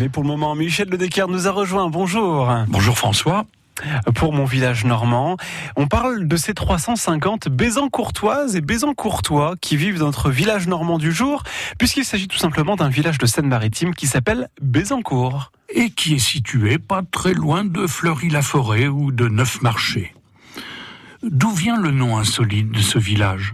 Mais pour le moment, Michel Le Decker nous a rejoint. Bonjour. Bonjour François. Pour mon village normand, on parle de ces 350 Bézancourtoises et Bézancourtois qui vivent dans notre village normand du jour, puisqu'il s'agit tout simplement d'un village de Seine-Maritime qui s'appelle Bézancourt. Et qui est situé pas très loin de Fleury-la-Forêt ou de Neufmarché. D'où vient le nom insolite de ce village?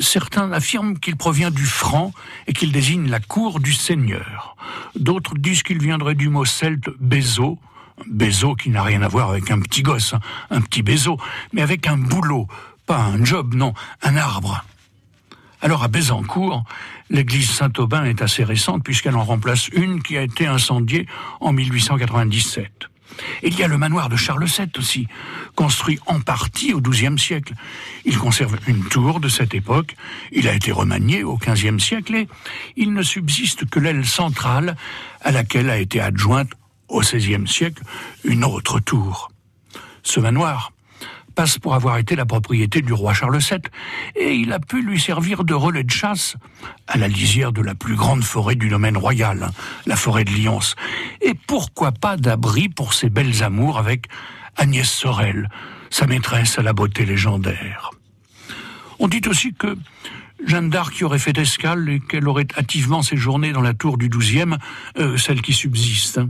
Certains affirment qu'il provient du franc et qu'il désigne la cour du seigneur. D'autres disent qu'il viendrait du mot celte bézo, bézo qui n'a rien à voir avec un petit gosse, hein, un petit bézo, mais avec un boulot, pas un job, non, un arbre. Alors à Bézancourt, l'église Saint-Aubin est assez récente puisqu'elle en remplace une qui a été incendiée en 1897. Il y a le manoir de Charles VII aussi, construit en partie au XIIe siècle. Il conserve une tour de cette époque, il a été remanié au XVe siècle et il ne subsiste que l'aile centrale à laquelle a été adjointe au XVIe siècle une autre tour. Ce manoir passe pour avoir été la propriété du roi Charles VII, et il a pu lui servir de relais de chasse à la lisière de la plus grande forêt du domaine royal, la forêt de Lyons, et pourquoi pas d'abri pour ses belles amours avec Agnès Sorel, sa maîtresse à la beauté légendaire. On dit aussi que Jeanne d'Arc y aurait fait escale et qu'elle aurait hâtivement séjourné dans la tour du douzième, euh, celle qui subsiste.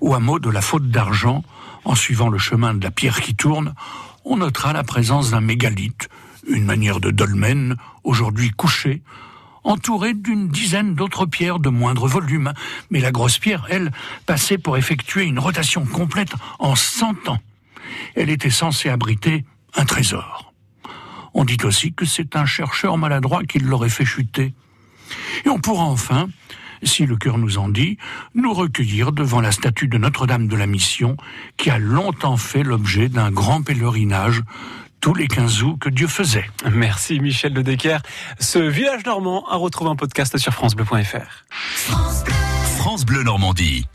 Au hameau de la faute d'argent, en suivant le chemin de la pierre qui tourne, on notera la présence d'un mégalithe, une manière de dolmen, aujourd'hui couché, entouré d'une dizaine d'autres pierres de moindre volume. Mais la grosse pierre, elle, passait pour effectuer une rotation complète en cent ans. Elle était censée abriter un trésor. On dit aussi que c'est un chercheur maladroit qui l'aurait fait chuter. Et on pourra enfin si le cœur nous en dit, nous recueillir devant la statue de Notre-Dame de la Mission, qui a longtemps fait l'objet d'un grand pèlerinage tous les 15 août que Dieu faisait. Merci Michel de Decker. Ce village normand a retrouvé un podcast sur francebleu.fr. France Bleu Normandie.